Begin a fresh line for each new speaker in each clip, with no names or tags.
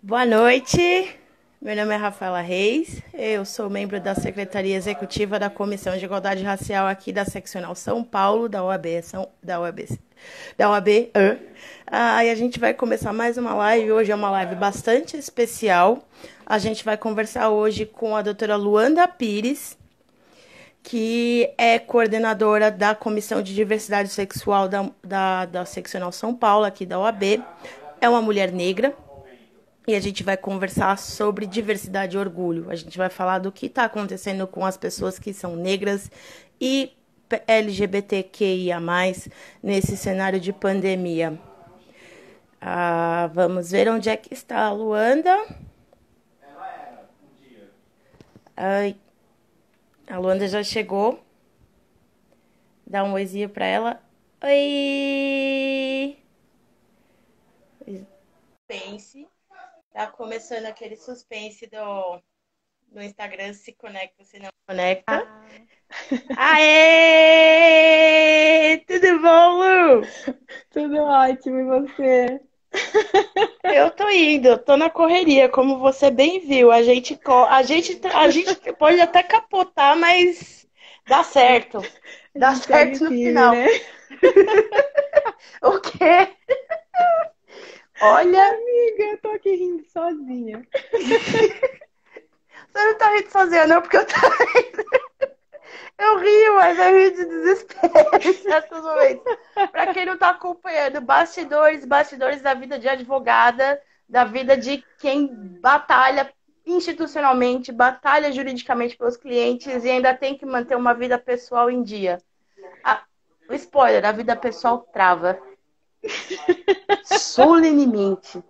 Boa noite. Meu nome é Rafaela Reis. Eu sou membro da Secretaria Executiva da Comissão de Igualdade Racial aqui da Seccional São Paulo da OAB, São, da OAB, da OAB. Ah, e a gente vai começar mais uma live. Hoje é uma live bastante especial. A gente vai conversar hoje com a doutora Luanda Pires, que é coordenadora da Comissão de Diversidade Sexual da, da, da Seccional São Paulo, aqui da OAB. É uma mulher negra e a gente vai conversar sobre diversidade e orgulho. A gente vai falar do que está acontecendo com as pessoas que são negras e LGBTQIA, nesse cenário de pandemia. Ah, vamos ver onde é que está a Luanda. Ai, a Luanda já chegou. Dá um oizinho para ela. Oi! Pense Tá começando aquele suspense do, do Instagram, se conecta, se não conecta. Ah. Aê! Tudo bom, Lu?
Tudo ótimo, e você?
Eu tô indo, tô na correria, como você bem viu. A gente, a gente, a gente pode até capotar, mas dá certo. Dá certo no final. Né? o quê? Olha.
Amiga, eu tô aqui rindo sozinha.
Você não tá rindo sozinha, não, porque eu tô rindo. Eu rio, mas eu rio de desespero em certos momentos. Pra quem não tá acompanhando, bastidores, bastidores da vida de advogada, da vida de quem batalha institucionalmente, batalha juridicamente pelos clientes e ainda tem que manter uma vida pessoal em dia. Ah, spoiler, a vida pessoal trava solenemente.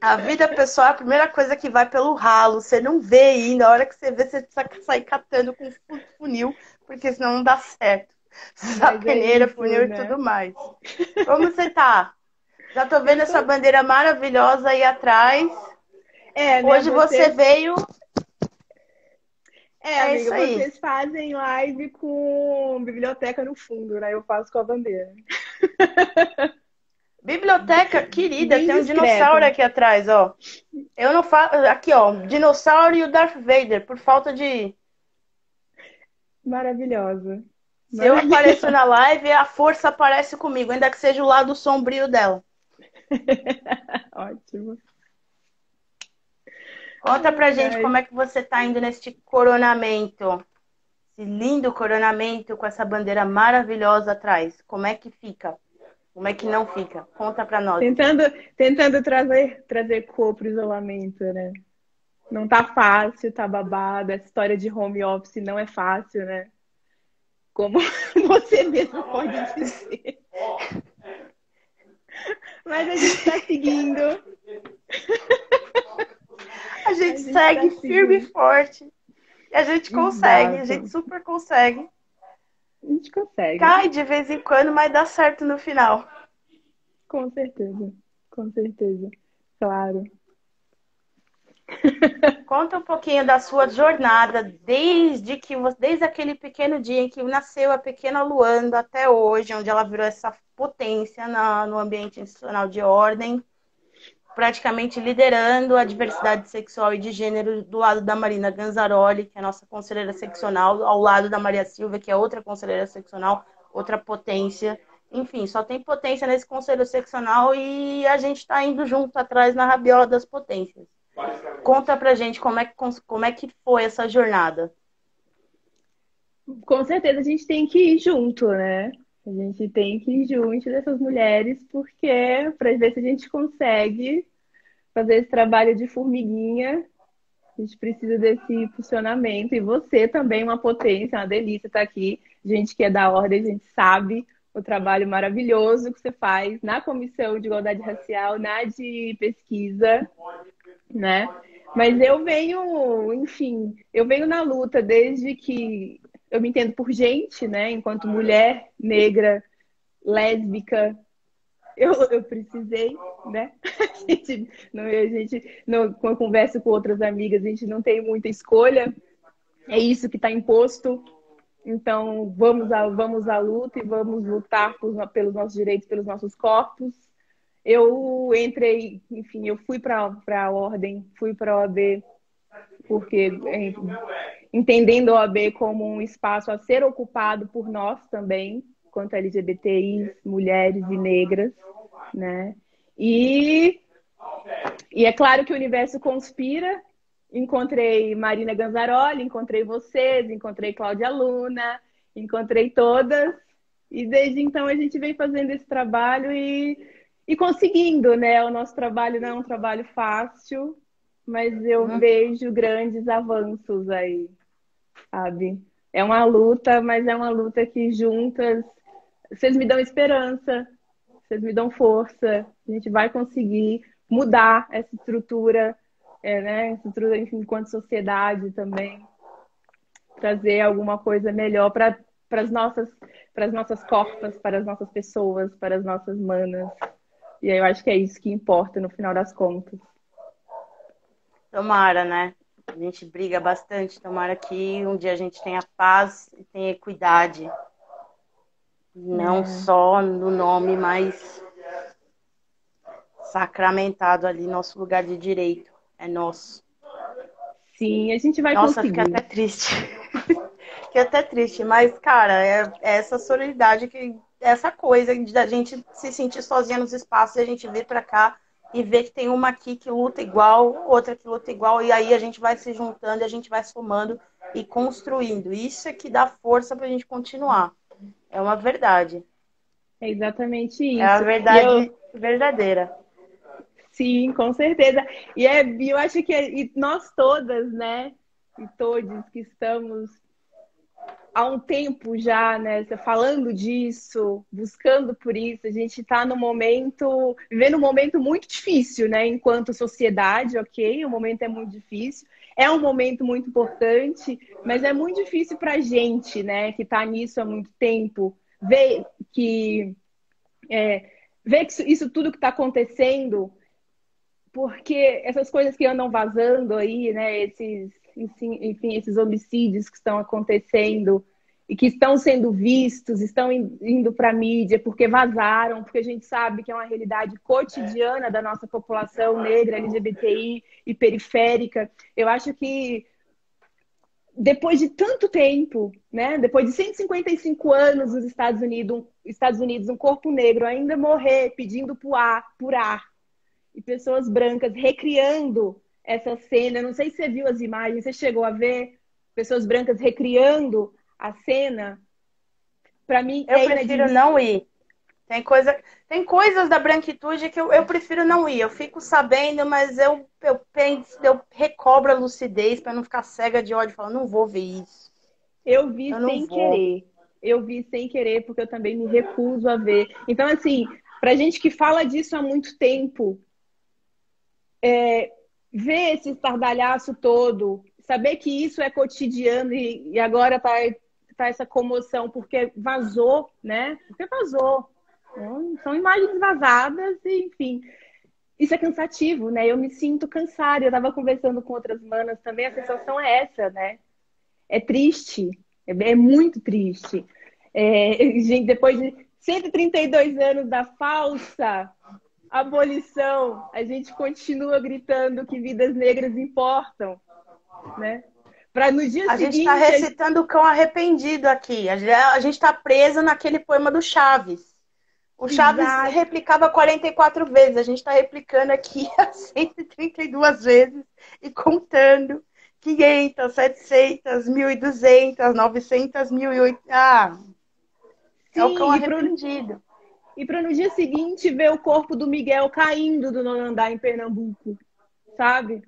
A vida pessoal é a primeira coisa que vai pelo ralo. Você não vê ainda. A hora que você vê, você precisa sair catando com funil, porque senão não dá certo. A peneira, funil né? e tudo mais. Como você tá? Já tô vendo essa bandeira maravilhosa aí atrás. É, né, Hoje você... você veio.
É, é amiga, vocês fazem live com biblioteca no fundo, né? Eu faço com a bandeira.
Biblioteca querida, Bem tem um discreto. dinossauro aqui atrás, ó. Eu não falo. Aqui, ó. Dinossauro e o Darth Vader, por falta de.
Maravilhosa.
Se eu apareço na live, a força aparece comigo, ainda que seja o lado sombrio dela.
Ótimo.
Conta pra gente como é que você tá indo neste coronamento. Esse lindo coronamento com essa bandeira maravilhosa atrás. Como é que fica? Como é que não fica? Conta para nós.
Tentando, tentando trazer, trazer cor pro isolamento, né? Não tá fácil, tá babado. Essa história de home office não é fácil, né? Como você mesmo pode dizer. Mas a gente tá seguindo.
A gente, a gente segue tá firme e forte. E a gente consegue, Exato. a gente super consegue.
A gente consegue.
Cai de vez em quando, mas dá certo no final.
Com certeza, com certeza. Claro.
Conta um pouquinho da sua jornada desde que desde aquele pequeno dia em que nasceu a pequena Luanda até hoje, onde ela virou essa potência na, no ambiente institucional de ordem praticamente liderando a diversidade sexual e de gênero do lado da Marina Ganzaroli, que é nossa conselheira seccional, ao lado da Maria Silva, que é outra conselheira seccional, outra potência. Enfim, só tem potência nesse conselho seccional e a gente está indo junto atrás na rabiola das potências. Conta pra gente como é, que, como é que foi essa jornada.
Com certeza a gente tem que ir junto, né? A gente tem que ir junto dessas mulheres, porque para ver se a gente consegue fazer esse trabalho de formiguinha, a gente precisa desse impulsionamento. E você também, uma potência, uma delícia estar tá aqui. Gente que é da ordem, a gente sabe o trabalho maravilhoso que você faz na Comissão de Igualdade Racial, na de pesquisa, né? Mas eu venho, enfim, eu venho na luta desde que eu me entendo por gente, né? Enquanto mulher negra, lésbica, eu, eu precisei, né? A gente, não, a gente não, quando eu converso com outras amigas, a gente não tem muita escolha. É isso que está imposto. Então, vamos à, vamos à luta e vamos lutar por, pelos nossos direitos, pelos nossos corpos. Eu entrei, enfim, eu fui para a ordem, fui para a OAB, porque entendendo a OAB como um espaço a ser ocupado por nós também, quanto LGBTIs, mulheres e negras, né? E, e é claro que o universo conspira. Encontrei Marina Ganzaroli, encontrei vocês, encontrei Cláudia Luna, encontrei todas. E desde então a gente vem fazendo esse trabalho e e conseguindo, né? O nosso trabalho não é um trabalho fácil, mas eu uhum. vejo grandes avanços aí, sabe? É uma luta, mas é uma luta que juntas vocês me dão esperança, vocês me dão força. A gente vai conseguir mudar essa estrutura, é, né? Estrutura, enfim, enquanto sociedade também, trazer alguma coisa melhor para as nossas, para as nossas corpas, para as nossas pessoas, para as nossas manas. E aí eu acho que é isso que importa no final das contas.
Tomara, né? A gente briga bastante. Tomara que um dia a gente tenha paz e tenha equidade. Não é. só no nome, mas sacramentado ali, nosso lugar de direito. É nosso.
Sim, a gente vai
Nossa,
conseguir.
Nossa, fica até triste. fica até triste. Mas, cara, é, é essa solidariedade que essa coisa de a gente se sentir sozinha nos espaços e a gente vir para cá e ver que tem uma aqui que luta igual, outra que luta igual, e aí a gente vai se juntando, a gente vai somando e construindo. Isso é que dá força para a gente continuar. É uma verdade.
É exatamente isso.
É a verdade eu... verdadeira.
Sim, com certeza. E é, eu acho que e nós todas, né, e todos que estamos há um tempo já, né, falando disso, buscando por isso. A gente está no momento, vivendo um momento muito difícil, né, enquanto sociedade, ok? O momento é muito difícil. É um momento muito importante, mas é muito difícil para a gente, né, que está nisso há muito tempo, ver que, é, ver que isso, isso tudo que está acontecendo, porque essas coisas que andam vazando aí, né, esses enfim, esses homicídios que estão acontecendo e que estão sendo vistos, estão indo para a mídia porque vazaram, porque a gente sabe que é uma realidade cotidiana da nossa população negra, LGBTI e periférica. Eu acho que depois de tanto tempo, né, depois de 155 anos nos Estados Unidos, um, Estados Unidos, um corpo negro ainda morrer pedindo por ar, por ar e pessoas brancas recriando essa cena. Não sei se você viu as imagens, você chegou a ver pessoas brancas recriando a cena. Para mim,
eu é prefiro não ir. Tem, coisa, tem coisas da branquitude que eu, eu prefiro não ir. Eu fico sabendo, mas eu, eu penso, eu recobro a lucidez para não ficar cega de ódio, falando, não vou ver isso.
Eu vi eu sem querer. Eu vi sem querer, porque eu também me recuso a ver. Então, assim, pra gente que fala disso há muito tempo, é, ver esse estardalhaço todo, saber que isso é cotidiano e, e agora tá, tá essa comoção porque vazou, né? Porque vazou. Então, são imagens vazadas e, enfim. Isso é cansativo, né? Eu me sinto cansada. Eu estava conversando com outras manas também, a sensação é essa, né? É triste, é, é muito triste. É, gente, depois de 132 anos da falsa abolição, a gente continua gritando que vidas negras importam, né?
Para no dia a seguinte. Gente tá a gente está recitando o cão arrependido aqui. A gente está presa naquele poema do Chaves. O Chaves Exato. replicava 44 vezes. A gente está replicando aqui 132 vezes e contando 500, 700, 1.200, 900, 1.800. Ah, Sim, é o cão arrependido.
E para no dia seguinte ver o corpo do Miguel caindo do nono andar em Pernambuco, sabe?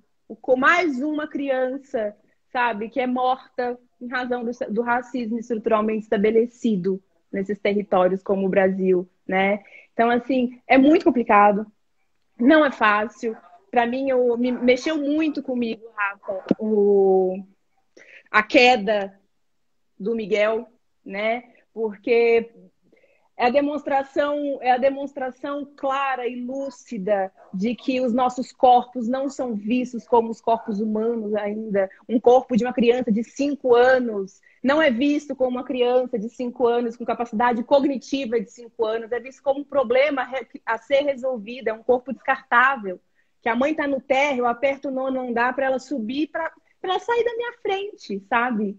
Mais uma criança, sabe, que é morta em razão do, do racismo estruturalmente estabelecido nesses territórios como o Brasil, né? Então, assim, é muito complicado, não é fácil. Para mim, eu, me mexeu muito comigo, Rafa, o, a queda do Miguel, né? Porque é a demonstração, é a demonstração clara e lúcida de que os nossos corpos não são vistos como os corpos humanos ainda. Um corpo de uma criança de 5 anos não é visto como uma criança de 5 anos com capacidade cognitiva de 5 anos, é visto como um problema a ser resolvido, é um corpo descartável. Que a mãe está no térreo, aperto o nono andar para ela subir, para ela sair da minha frente, sabe?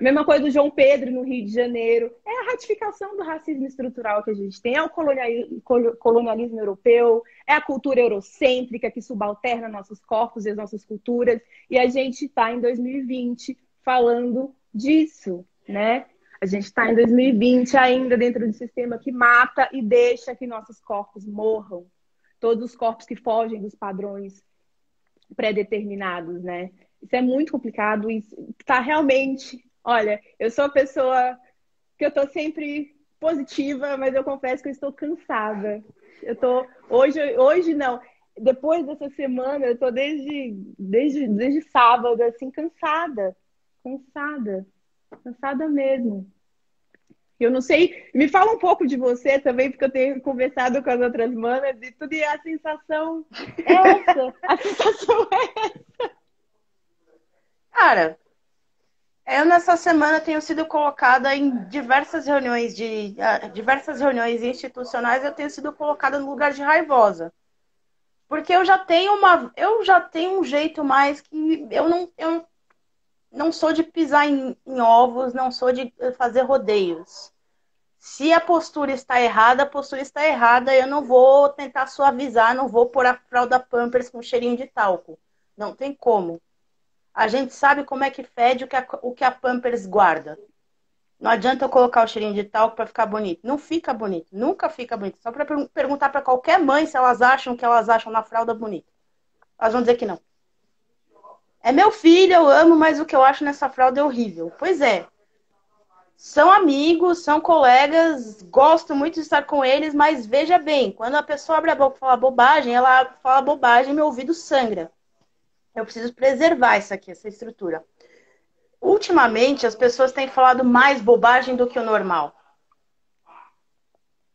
A mesma coisa do João Pedro no Rio de Janeiro. É a ratificação do racismo estrutural que a gente tem. É o colonialismo europeu, é a cultura eurocêntrica que subalterna nossos corpos e as nossas culturas. E a gente está em 2020 falando disso, né? A gente está em 2020 ainda dentro de um sistema que mata e deixa que nossos corpos morram. Todos os corpos que fogem dos padrões pré-determinados, né? Isso é muito complicado e está realmente Olha, eu sou a pessoa que eu tô sempre positiva, mas eu confesso que eu estou cansada. Eu tô hoje, hoje não. Depois dessa semana, eu tô desde, desde, desde sábado, assim, cansada. Cansada. Cansada mesmo. Eu não sei, me fala um pouco de você também, porque eu tenho conversado com as outras manas e tudo e a sensação é essa. A sensação é essa.
Cara, eu nessa semana tenho sido colocada em diversas reuniões de uh, diversas reuniões institucionais, eu tenho sido colocada no lugar de raivosa. Porque eu já tenho uma eu já tenho um jeito mais que eu não eu não sou de pisar em, em ovos, não sou de fazer rodeios. Se a postura está errada, a postura está errada, eu não vou tentar suavizar, não vou pôr a fralda Pampers com cheirinho de talco. Não tem como. A gente sabe como é que fede o que a, o que a Pampers guarda. Não adianta eu colocar o cheirinho de talco para ficar bonito. Não fica bonito. Nunca fica bonito. Só para per perguntar para qualquer mãe se elas acham que elas acham na fralda bonita. Elas vão dizer que não. É meu filho, eu amo, mas o que eu acho nessa fralda é horrível. Pois é. São amigos, são colegas, gosto muito de estar com eles, mas veja bem, quando a pessoa abre a boca e fala bobagem, ela fala bobagem e meu ouvido sangra. Eu preciso preservar isso aqui, essa estrutura. Ultimamente, as pessoas têm falado mais bobagem do que o normal.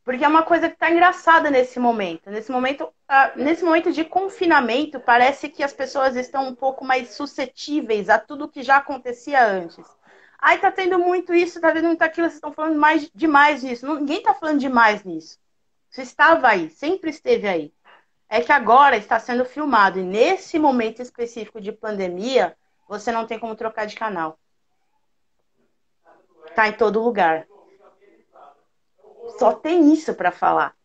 Porque é uma coisa que está engraçada nesse momento. Nesse momento, nesse momento de confinamento, parece que as pessoas estão um pouco mais suscetíveis a tudo que já acontecia antes. Ai, tá tendo muito isso, tá tendo muito aquilo, vocês estão falando mais demais nisso. Ninguém tá falando demais nisso. Isso estava aí, sempre esteve aí é que agora está sendo filmado e nesse momento específico de pandemia, você não tem como trocar de canal. Tá em todo lugar. Só tem isso para falar.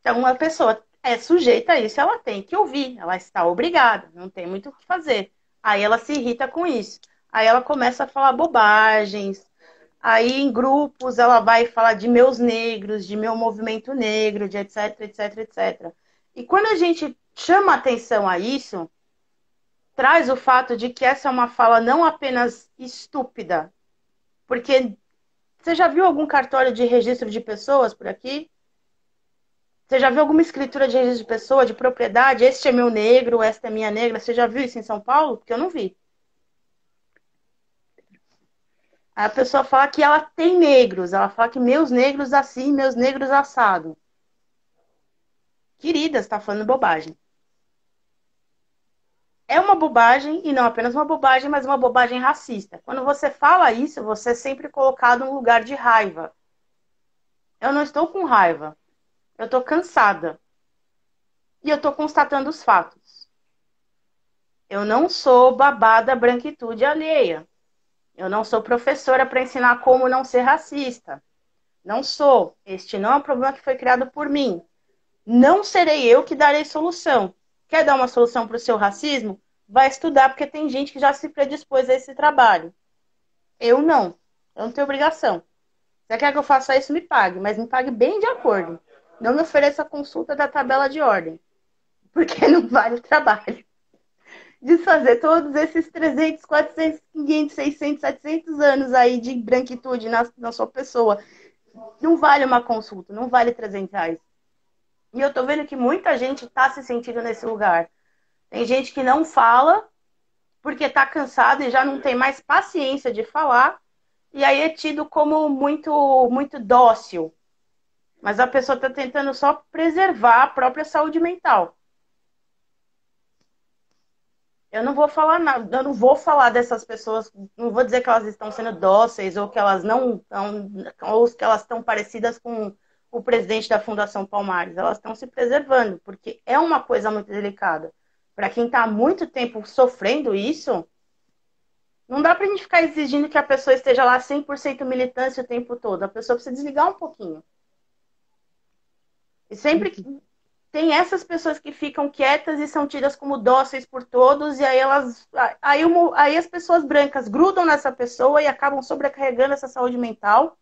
Então, uma pessoa é sujeita a isso, ela tem que ouvir, ela está obrigada, não tem muito o que fazer. Aí ela se irrita com isso. Aí ela começa a falar bobagens, Aí em grupos ela vai falar de meus negros, de meu movimento negro, de etc, etc, etc. E quando a gente chama atenção a isso, traz o fato de que essa é uma fala não apenas estúpida, porque você já viu algum cartório de registro de pessoas por aqui? Você já viu alguma escritura de registro de pessoa, de propriedade? Este é meu negro, esta é minha negra. Você já viu isso em São Paulo? Porque eu não vi. A pessoa fala que ela tem negros, ela fala que meus negros assim, meus negros assado. Querida, está falando bobagem. É uma bobagem, e não apenas uma bobagem, mas uma bobagem racista. Quando você fala isso, você é sempre colocado num lugar de raiva. Eu não estou com raiva. Eu estou cansada. E eu estou constatando os fatos. Eu não sou babada branquitude alheia. Eu não sou professora para ensinar como não ser racista. Não sou. Este não é um problema que foi criado por mim. Não serei eu que darei solução. Quer dar uma solução para o seu racismo? Vai estudar, porque tem gente que já se predispôs a esse trabalho. Eu não. Eu não tenho obrigação. Se quer que eu faça isso, me pague, mas me pague bem de acordo. Não me ofereça consulta da tabela de ordem, porque não vale o trabalho desfazer todos esses 300, 400, 500, 600, 700 anos aí de branquitude na, na sua pessoa. Não vale uma consulta, não vale 300 reais. E eu tô vendo que muita gente tá se sentindo nesse lugar. Tem gente que não fala porque tá cansada e já não tem mais paciência de falar. e aí é tido como muito, muito dócil. Mas a pessoa está tentando só preservar a própria saúde mental. Eu não vou falar nada, eu não vou falar dessas pessoas, não vou dizer que elas estão sendo dóceis ou que elas não estão, ou que elas estão parecidas com o presidente da Fundação Palmares. Elas estão se preservando, porque é uma coisa muito delicada. Para quem está há muito tempo sofrendo isso, não dá para a gente ficar exigindo que a pessoa esteja lá 100% militância o tempo todo. A pessoa precisa desligar um pouquinho. E sempre tem essas pessoas que ficam quietas e são tidas como dóceis por todos, e aí elas. Aí, aí as pessoas brancas grudam nessa pessoa e acabam sobrecarregando essa saúde mental.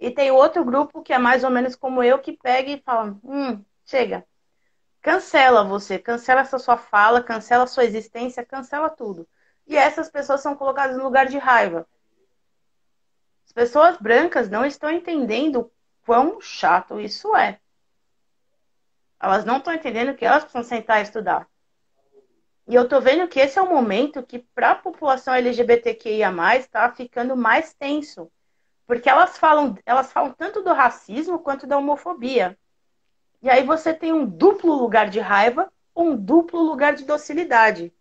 E tem outro grupo que é mais ou menos como eu, que pega e fala: hum, chega. Cancela você, cancela essa sua fala, cancela a sua existência, cancela tudo. E essas pessoas são colocadas no lugar de raiva. As pessoas brancas não estão entendendo quão chato isso é. Elas não estão entendendo que elas precisam sentar e estudar. E eu tô vendo que esse é o momento que, para a população LGBTQIA, está ficando mais tenso. Porque elas falam, elas falam tanto do racismo quanto da homofobia. E aí você tem um duplo lugar de raiva, um duplo lugar de docilidade.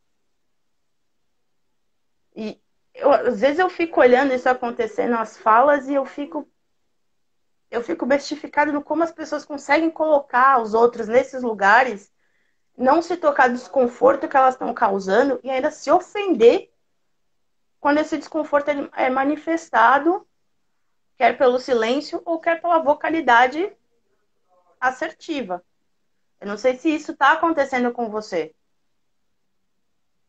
E eu, às vezes eu fico olhando isso acontecendo, as falas, e eu fico eu fico bestificado no como as pessoas conseguem colocar os outros nesses lugares, não se tocar do desconforto que elas estão causando e ainda se ofender quando esse desconforto é manifestado, quer pelo silêncio ou quer pela vocalidade assertiva. Eu não sei se isso está acontecendo com você.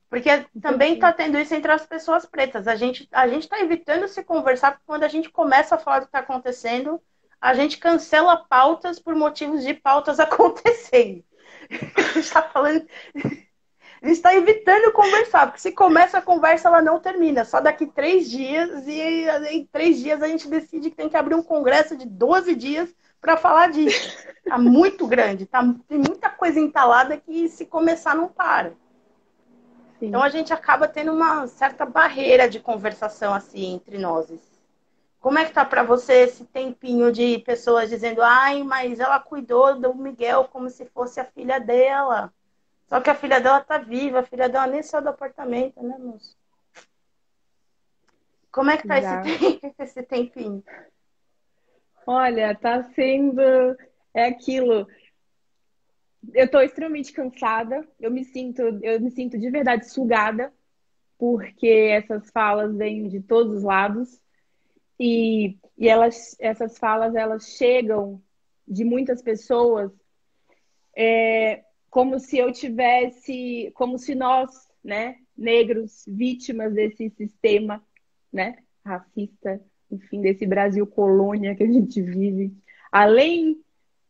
Porque também está tendo isso entre as pessoas pretas. A gente a está evitando se conversar porque quando a gente começa a falar do que está acontecendo, a gente cancela pautas por motivos de pautas acontecendo. a gente está falando. A gente está evitando conversar, porque se começa a conversa, ela não termina. Só daqui três dias, e em três dias a gente decide que tem que abrir um congresso de 12 dias para falar disso. Tá muito grande, tá, tem muita coisa entalada que se começar não para. Sim. Então a gente acaba tendo uma certa barreira de conversação assim entre nós. Como é que tá para você esse tempinho de pessoas dizendo, ai, mas ela cuidou do Miguel como se fosse a filha dela. Só que a filha dela tá viva, a filha dela nem saiu do apartamento, né, moço? Como é que tá esse, esse tempinho?
Olha, tá sendo é aquilo. Eu estou extremamente cansada. Eu me sinto, eu me sinto de verdade sugada, porque essas falas vêm de todos os lados e, e elas, essas falas elas chegam de muitas pessoas é, como se eu tivesse, como se nós, né, negros, vítimas desse sistema, né, racista, enfim, desse Brasil colônia que a gente vive. Além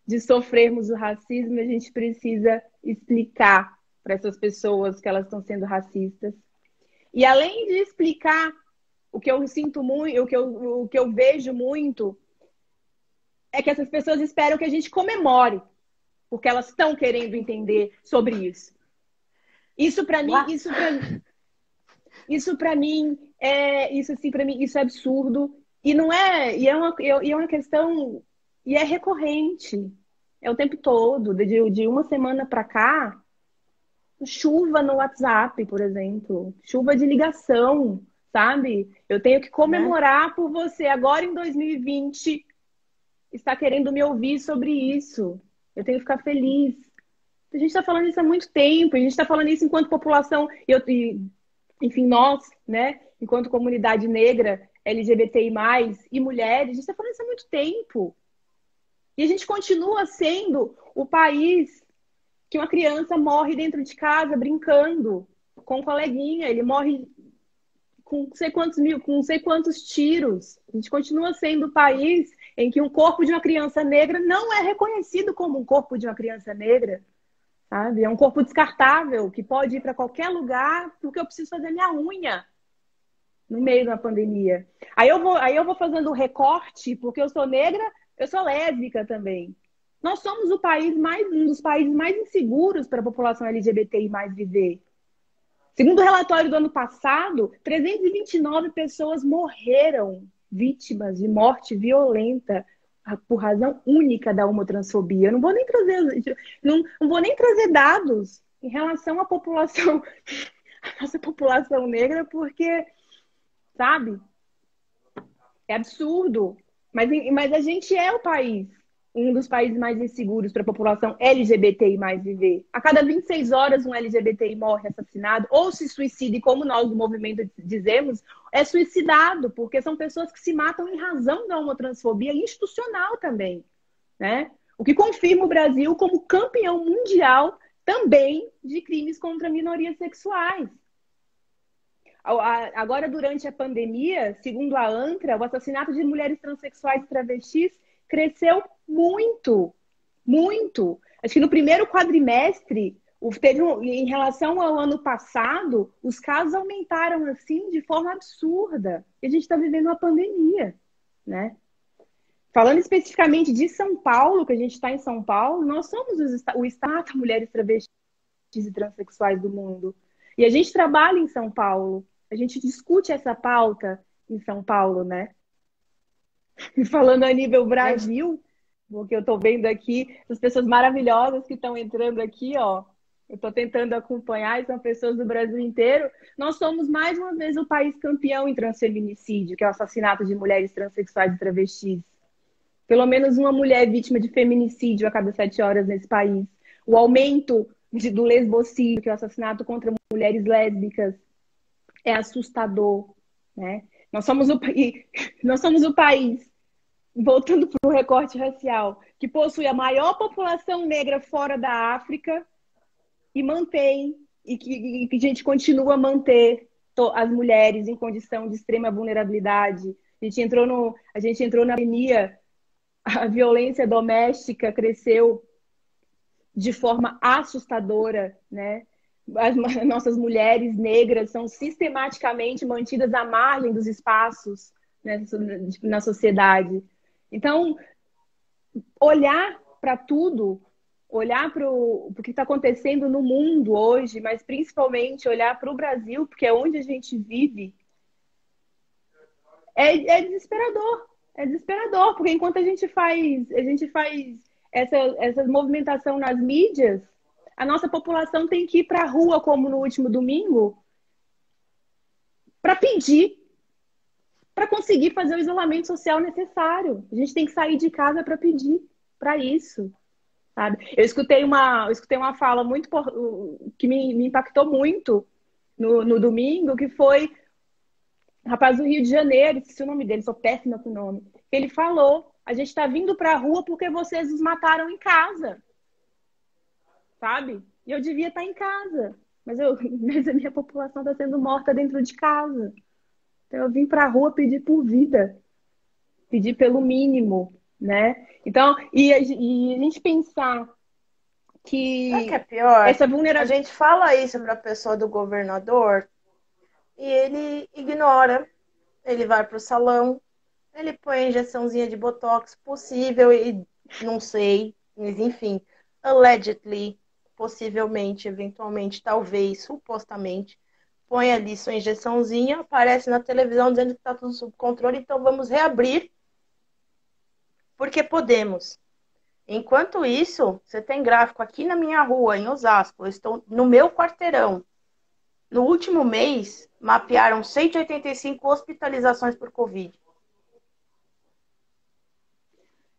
de sofrermos o racismo, a gente precisa explicar para essas pessoas que elas estão sendo racistas. E além de explicar o que eu sinto muito, o que eu, o que eu vejo muito, é que essas pessoas esperam que a gente comemore, porque elas estão querendo entender sobre isso. Isso para mim, isso para isso para mim é isso assim para mim isso é absurdo e não é, e é uma, e é uma questão, e é recorrente. É o tempo todo, de, de uma semana para cá, chuva no WhatsApp, por exemplo, chuva de ligação, sabe? Eu tenho que comemorar é. por você agora em 2020 está querendo me ouvir sobre isso. Eu tenho que ficar feliz. A gente está falando isso há muito tempo, a gente está falando isso enquanto população, eu, e, enfim, nós, né, enquanto comunidade negra, LGBTI+, e mulheres, a gente está falando isso há muito tempo. E a gente continua sendo o país que uma criança morre dentro de casa brincando com um coleguinha, ele morre com sei quantos mil, com sei quantos tiros. A gente continua sendo o país em que um corpo de uma criança negra não é reconhecido como um corpo de uma criança negra. Sabe? É um corpo descartável que pode ir para qualquer lugar porque eu preciso fazer minha unha no meio da pandemia. Aí eu vou, aí eu vou fazendo recorte, porque eu sou negra, eu sou lésbica também. Nós somos o país mais um dos países mais inseguros para a população LGBTI mais viver. Segundo o relatório do ano passado, 329 pessoas morreram vítimas de morte violenta por razão única da homotransfobia. Eu não vou nem trazer, não, não vou nem trazer dados em relação à população, à nossa população negra, porque, sabe, é absurdo. Mas, mas a gente é o país um dos países mais inseguros para a população LGBTI mais viver. A cada 26 horas um LGBTI morre assassinado ou se suicida, e como nós do movimento dizemos, é suicidado, porque são pessoas que se matam em razão da homotransfobia institucional também, né? O que confirma o Brasil como campeão mundial também de crimes contra minorias sexuais. Agora, durante a pandemia, segundo a ANTRA, o assassinato de mulheres transexuais e travestis cresceu muito, muito. Acho que no primeiro quadrimestre, teve um, em relação ao ano passado, os casos aumentaram assim de forma absurda. E a gente está vivendo uma pandemia, né? Falando especificamente de São Paulo, que a gente está em São Paulo, nós somos o Estado mulheres travestis e transexuais do mundo. E a gente trabalha em São Paulo, a gente discute essa pauta em São Paulo, né? E falando a nível Brasil, porque eu estou vendo aqui as pessoas maravilhosas que estão entrando aqui, ó. Eu estou tentando acompanhar, são pessoas do Brasil inteiro. Nós somos mais uma vez o país campeão em transfeminicídio, que é o assassinato de mulheres transexuais e travestis. Pelo menos uma mulher é vítima de feminicídio a cada sete horas nesse país. O aumento de, do lesbocídio, que é o assassinato contra mulheres lésbicas, é assustador, né? Nós somos o, nós somos o país, voltando para o recorte racial, que possui a maior população negra fora da África e mantém, e que, e que a gente continua a manter as mulheres em condição de extrema vulnerabilidade. A gente entrou, no, a gente entrou na pandemia, a violência doméstica cresceu de forma assustadora, né? As nossas mulheres negras são sistematicamente mantidas à margem dos espaços né, na sociedade. Então, olhar para tudo, olhar para o que está acontecendo no mundo hoje, mas principalmente olhar para o Brasil, porque é onde a gente vive, é, é desesperador. É desesperador, porque enquanto a gente faz, a gente faz essa, essa movimentação nas mídias, a nossa população tem que ir para a rua, como no último domingo, para pedir, para conseguir fazer o isolamento social necessário. A gente tem que sair de casa para pedir para isso. Sabe? Eu escutei uma, eu escutei uma fala muito que me, me impactou muito no, no domingo, que foi rapaz do Rio de Janeiro, esqueci o nome dele, sou péssima com o nome. Ele falou: a gente está vindo para a rua porque vocês nos mataram em casa sabe? E eu devia estar em casa, mas, eu, mas a minha população está sendo morta dentro de casa. Então eu vim para a rua pedir por vida, pedir pelo mínimo, né? Então, e a, e a gente pensar que,
Sabe que é pior? Essa vulnerabilidade... A gente fala isso para a pessoa do governador e ele ignora. Ele vai para o salão, ele põe a injeçãozinha de botox possível e não sei, mas enfim, allegedly possivelmente, eventualmente, talvez, supostamente, põe ali sua injeçãozinha, aparece na televisão dizendo que está tudo sob controle, então vamos reabrir, porque podemos. Enquanto isso, você tem gráfico aqui na minha rua, em Osasco, eu estou no meu quarteirão. No último mês, mapearam 185 hospitalizações por Covid.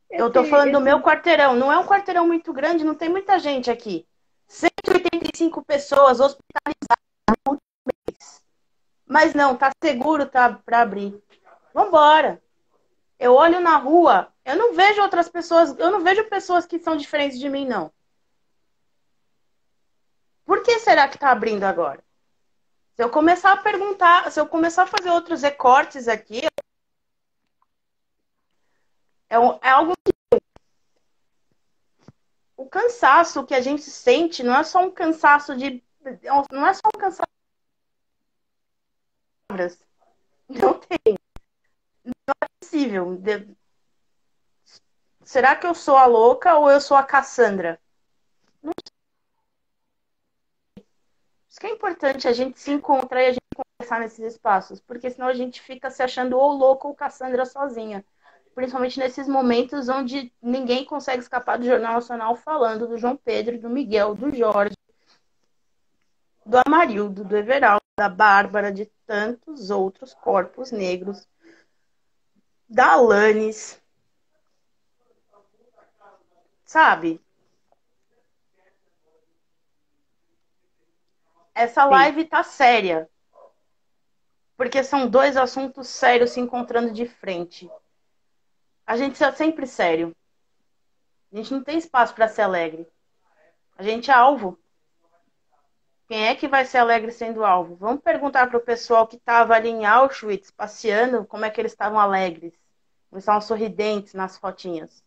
Eu estou falando do meu quarteirão. Não é um quarteirão muito grande, não tem muita gente aqui. 185 pessoas hospitalizadas no mês. Mas não, tá seguro tá, para abrir. Vambora. Eu olho na rua, eu não vejo outras pessoas, eu não vejo pessoas que são diferentes de mim, não. Por que será que tá abrindo agora? Se eu começar a perguntar, se eu começar a fazer outros recortes aqui, é, é algo o cansaço que a gente sente não é só um cansaço de. Não é só um cansaço. Não tem. Não é possível. Será que eu sou a louca ou eu sou a Cassandra? Não sei. Isso que é importante. a gente se encontrar e a gente conversar nesses espaços, porque senão a gente fica se achando ou louco ou Cassandra sozinha. Principalmente nesses momentos onde ninguém consegue escapar do Jornal Nacional falando do João Pedro, do Miguel, do Jorge, do Amarildo, do Everaldo, da Bárbara, de tantos outros corpos negros, da Alanis. Sabe? Essa live tá séria. Porque são dois assuntos sérios se encontrando de frente. A gente é sempre sério. A gente não tem espaço para ser alegre. A gente é alvo. Quem é que vai ser alegre sendo alvo? Vamos perguntar para o pessoal que estava ali em Auschwitz, passeando, como é que eles estavam alegres. Eles estavam sorridentes nas fotinhas.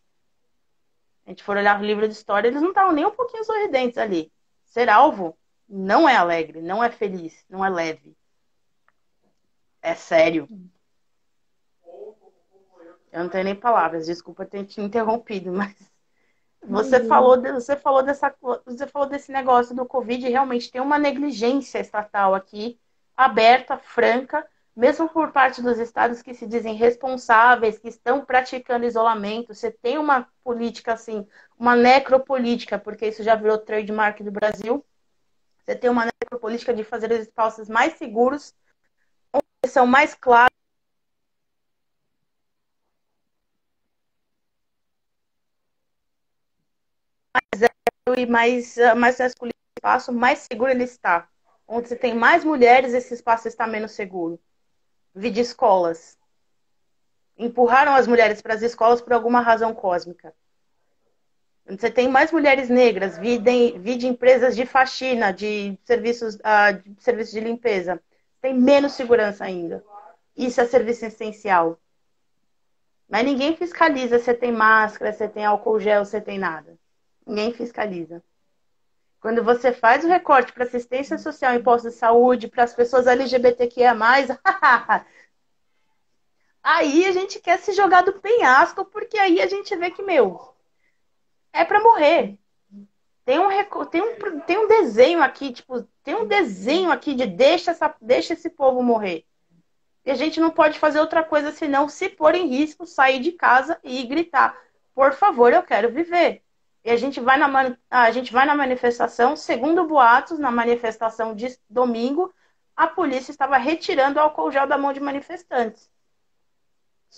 A gente for olhar o livro de história, eles não estavam nem um pouquinho sorridentes ali. Ser alvo não é alegre, não é feliz, não é leve. É sério. Eu não tenho nem palavras, desculpa ter te interrompido, mas você uhum. falou, você falou dessa, você falou desse negócio do Covid, realmente tem uma negligência estatal aqui, aberta, franca, mesmo por parte dos estados que se dizem responsáveis, que estão praticando isolamento. Você tem uma política assim, uma necropolítica, porque isso já virou trademark do Brasil, você tem uma necropolítica de fazer os espaços mais seguros, são mais claros. Mais, mais masculino espaço, mais seguro ele está. Onde você tem mais mulheres, esse espaço está menos seguro. Vide escolas. Empurraram as mulheres para as escolas por alguma razão cósmica. Você tem mais mulheres negras, vide, vide empresas de faxina, de serviços, uh, de serviços de limpeza. Tem menos segurança ainda. Isso é serviço essencial. Mas ninguém fiscaliza se tem máscara, se tem álcool gel, se tem nada. Ninguém fiscaliza. Quando você faz o recorte para assistência social, imposto de saúde, para as pessoas LGBTQIA, aí a gente quer se jogar do penhasco, porque aí a gente vê que, meu, é para morrer. Tem um, tem, um, tem um desenho aqui, tipo, tem um desenho aqui de deixa, essa, deixa esse povo morrer. E a gente não pode fazer outra coisa senão se pôr em risco, sair de casa e gritar: por favor, eu quero viver. E a gente vai na, a gente vai na manifestação, segundo boatos, na manifestação de domingo, a polícia estava retirando o álcool gel da mão de manifestantes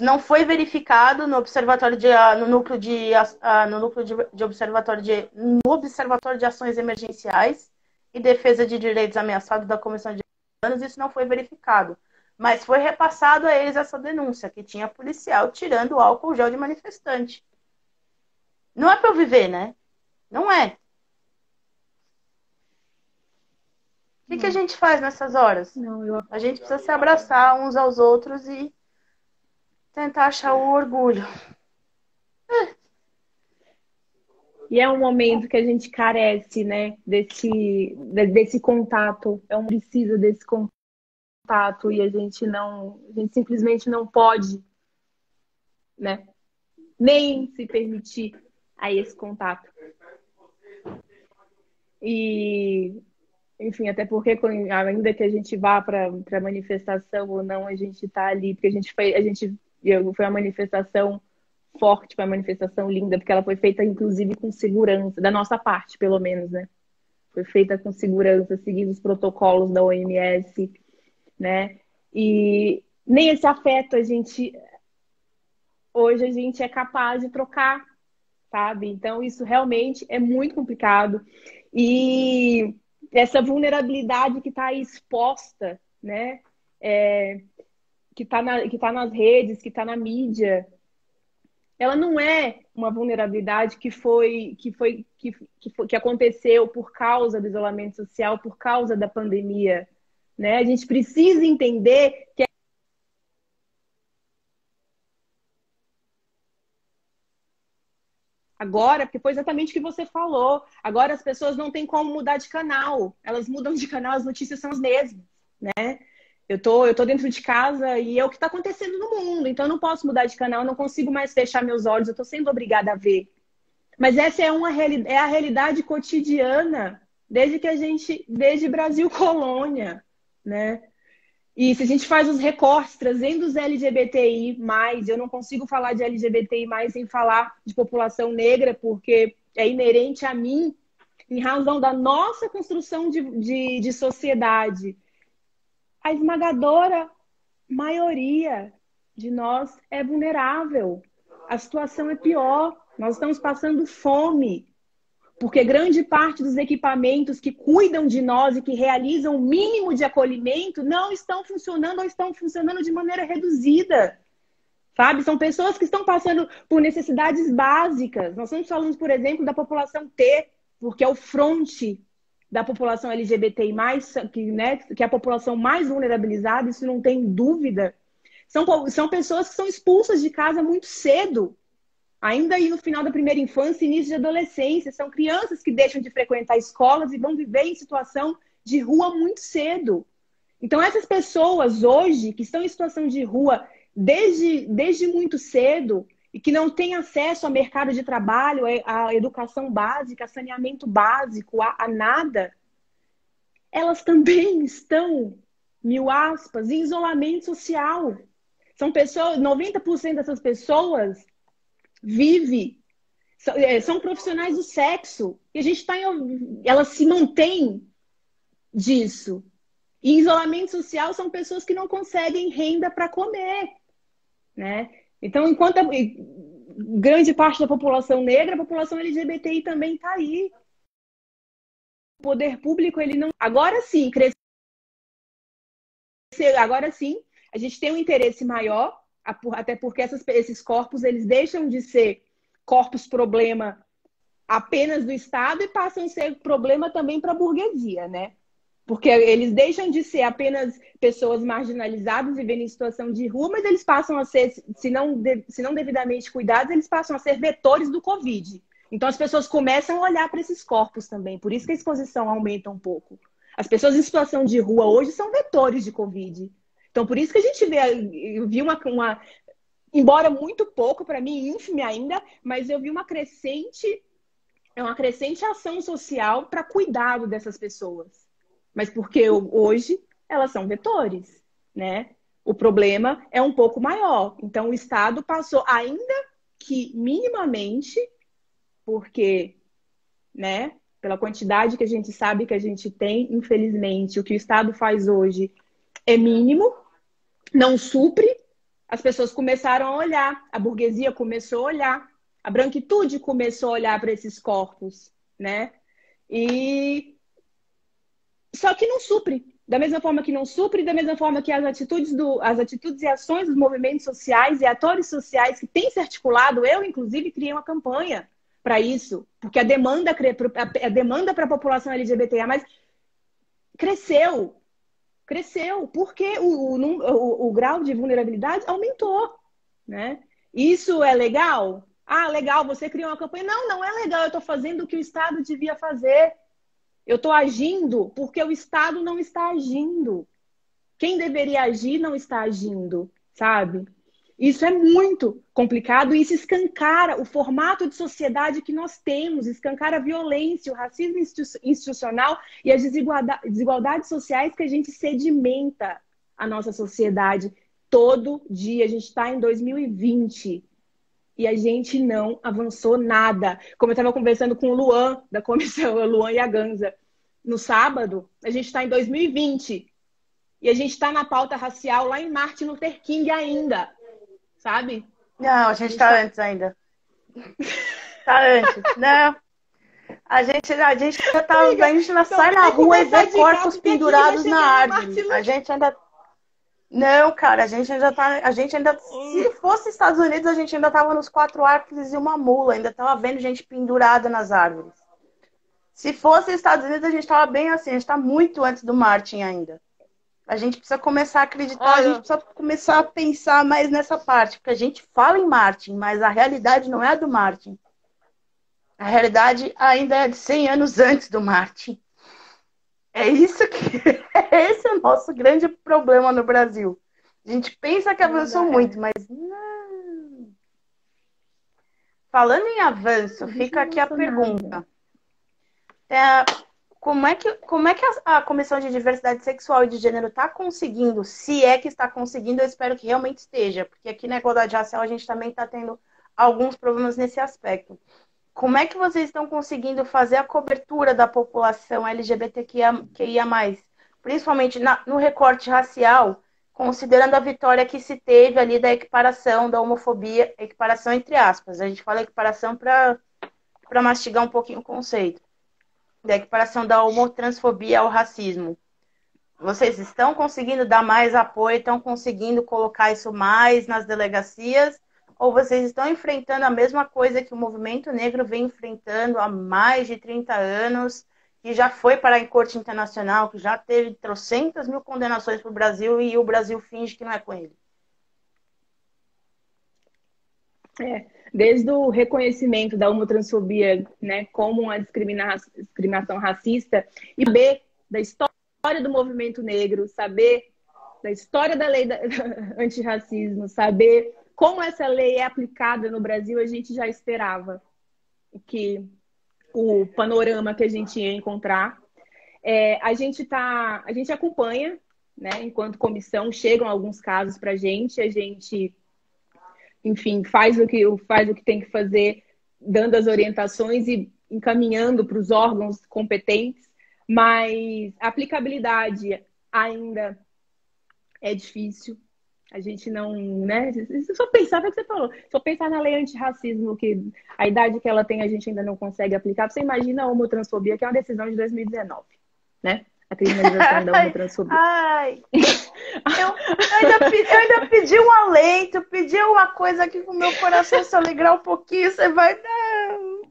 não foi verificado no observatório de, ah, no núcleo de, ah, no núcleo de, de observatório de, no observatório de ações emergenciais e defesa de direitos ameaçados da Comissão de Anos, isso não foi verificado. Mas foi repassado a eles essa denúncia, que tinha policial tirando o álcool gel de manifestante. Não é para eu viver, né? Não é. O que, que, a gente faz nessas horas? Não, eu... A gente precisa se abraçar uns aos outros e tentar achar o orgulho.
E é um momento que a gente carece, né, desse, desse contato. É um precisa desse contato e a gente não, a gente simplesmente não pode, né, nem se permitir a esse contato. E, enfim, até porque ainda que a gente vá para manifestação ou não, a gente está ali, porque a gente foi, a gente foi uma manifestação forte, foi uma manifestação linda, porque ela foi feita, inclusive, com segurança, da nossa parte, pelo menos, né? Foi feita com segurança, seguindo os protocolos da OMS, né? E nem esse afeto a gente. Hoje a gente é capaz de trocar, sabe? Então, isso realmente é muito complicado. E essa vulnerabilidade que está exposta, né? É, que está na, que tá nas redes, que está na mídia, ela não é uma vulnerabilidade que foi que foi que, que, foi, que aconteceu por causa do isolamento social, por causa da pandemia, né? A gente precisa entender que agora, porque foi exatamente o que você falou. Agora as pessoas não têm como mudar de canal. Elas mudam de canal, as notícias são as mesmas, né? Eu tô, eu tô dentro de casa e é o que está acontecendo no mundo. Então eu não posso mudar de canal, não consigo mais fechar meus olhos, eu estou sendo obrigada a ver. Mas essa é uma é a realidade cotidiana, desde que a gente, desde Brasil colônia, né? E se a gente faz os recortes trazendo os LGBTI, eu não consigo falar de LGBTI sem falar de população negra, porque é inerente a mim, em razão da nossa construção de, de, de sociedade. A esmagadora maioria de nós é vulnerável. A situação é pior. Nós estamos passando fome. Porque grande parte dos equipamentos que cuidam de nós e que realizam o mínimo de acolhimento não estão funcionando ou estão funcionando de maneira reduzida. Sabe? São pessoas que estão passando por necessidades básicas. Nós estamos falando, por exemplo, da população T, porque é o fronte da população LGBTI, que, né, que é a população mais vulnerabilizada, isso não tem dúvida. São, são pessoas que são expulsas de casa muito cedo, ainda aí no final da primeira infância, início de adolescência. São crianças que deixam de frequentar escolas e vão viver em situação de rua muito cedo. Então, essas pessoas hoje, que estão em situação de rua desde, desde muito cedo, e que não têm acesso ao mercado de trabalho, à educação básica, a saneamento básico, a, a nada, elas também estão, mil aspas, em isolamento social. São pessoas, 90% dessas pessoas vive, são, é, são, profissionais do sexo. E a gente está em. Elas se mantêm disso. E isolamento social são pessoas que não conseguem renda para comer. Né? Então, enquanto a, grande parte da população negra, a população LGBTI também está aí. O poder público, ele não. Agora sim, crescer. Agora sim, a gente tem um interesse maior, até porque essas, esses corpos eles deixam de ser corpos problema apenas do Estado e passam a ser problema também para a burguesia, né? Porque eles deixam de ser apenas pessoas marginalizadas vivendo em situação de rua, mas eles passam a ser, se não, se não devidamente cuidados, eles passam a ser vetores do Covid. Então as pessoas começam a olhar para esses corpos também. Por isso que a exposição aumenta um pouco. As pessoas em situação de rua hoje são vetores de Covid. Então, por isso que a gente vê, eu vi uma, uma embora muito pouco, para mim, ínfime ainda, mas eu vi uma crescente, é uma crescente ação social para cuidado dessas pessoas. Mas porque hoje elas são vetores, né? O problema é um pouco maior. Então, o Estado passou, ainda que minimamente, porque, né, pela quantidade que a gente sabe que a gente tem, infelizmente, o que o Estado faz hoje é mínimo, não supre, as pessoas começaram a olhar, a burguesia começou a olhar, a branquitude começou a olhar para esses corpos, né? E só que não supre. Da mesma forma que não supre, da mesma forma que as atitudes, do, as atitudes e ações dos movimentos sociais e atores sociais que têm se articulado, eu, inclusive, criei uma campanha para isso, porque a demanda, a demanda para a população LGBTI mais cresceu cresceu, porque o, o, o, grau de vulnerabilidade aumentou, né? Isso é legal? Ah, legal, você criou uma campanha. Não, não é legal, eu estou fazendo o que o Estado devia fazer. Eu estou agindo porque o Estado não está agindo. Quem deveria agir não está agindo, sabe? Isso é muito complicado e isso escancara o formato de sociedade que nós temos, escancara a violência, o racismo institucional e as desigualdades sociais que a gente sedimenta a nossa sociedade todo dia. A gente está em 2020 e a gente não avançou nada. Como eu estava conversando com o Luan, da comissão, o Luan e a Ganza, no sábado, a gente está em 2020 e a gente está na pauta racial lá em Martin Luther King ainda sabe?
Não, a gente tá antes ainda. Tá antes. Não. A gente, a gente já tá. Amiga, a gente então sai na rua e vê corpos pendurados na árvore. A gente ainda. Não, cara, a gente ainda tá. A gente ainda. Se fosse Estados Unidos, a gente ainda tava nos quatro arcos e uma mula. Ainda tava vendo gente pendurada nas árvores. Se fosse Estados Unidos, a gente tava bem assim. A gente tá muito antes do Martin ainda. A gente precisa começar a acreditar, a gente precisa começar a pensar mais nessa parte, porque a gente fala em Martin, mas a realidade não é a do Martin. A realidade ainda é de 100 anos antes do Martin. É isso que esse é o nosso grande problema no Brasil. A gente pensa que avançou muito, mas não. Falando em avanço, fica aqui a pergunta. É, como é que, como é que a, a Comissão de Diversidade Sexual e de Gênero está conseguindo, se é que está conseguindo, eu espero que realmente esteja, porque aqui na igualdade racial a gente também está tendo alguns problemas nesse aspecto. Como é que vocês estão conseguindo fazer a cobertura da população LGBTQIA+, principalmente na, no recorte racial, considerando a vitória que se teve ali da equiparação da homofobia, equiparação entre aspas, a gente fala equiparação para mastigar um pouquinho o conceito da equiparação da homotransfobia ao racismo. Vocês estão conseguindo dar mais apoio, estão conseguindo colocar isso mais nas delegacias? Ou vocês estão enfrentando a mesma coisa que o movimento negro vem enfrentando há mais de 30 anos, que já foi para a corte internacional, que já teve trocentas mil condenações para o Brasil e o Brasil finge que não é com ele?
É, desde o reconhecimento da homotransfobia né, como uma discriminação racista e B, da história do movimento negro, saber da história da lei da, antirracismo, saber como essa lei é aplicada no Brasil, a gente já esperava que o panorama que a gente ia encontrar. É, a gente tá, a gente acompanha, né, enquanto comissão, chegam alguns casos para a gente, a gente enfim, faz o que faz o que tem que fazer, dando as orientações e encaminhando para os órgãos competentes, mas a aplicabilidade ainda é difícil. A gente não, né? Se só pensar, é o que você falou, só pensar na lei antirracismo, que a idade que ela tem a gente ainda não consegue aplicar, você imagina a homotransfobia, que é uma decisão de 2019, né? A criminalização da homotransfobia.
Ai, eu, eu, ainda, eu ainda pedi um alento, pedi uma coisa aqui com o meu coração se alegrar um pouquinho, você vai. Não.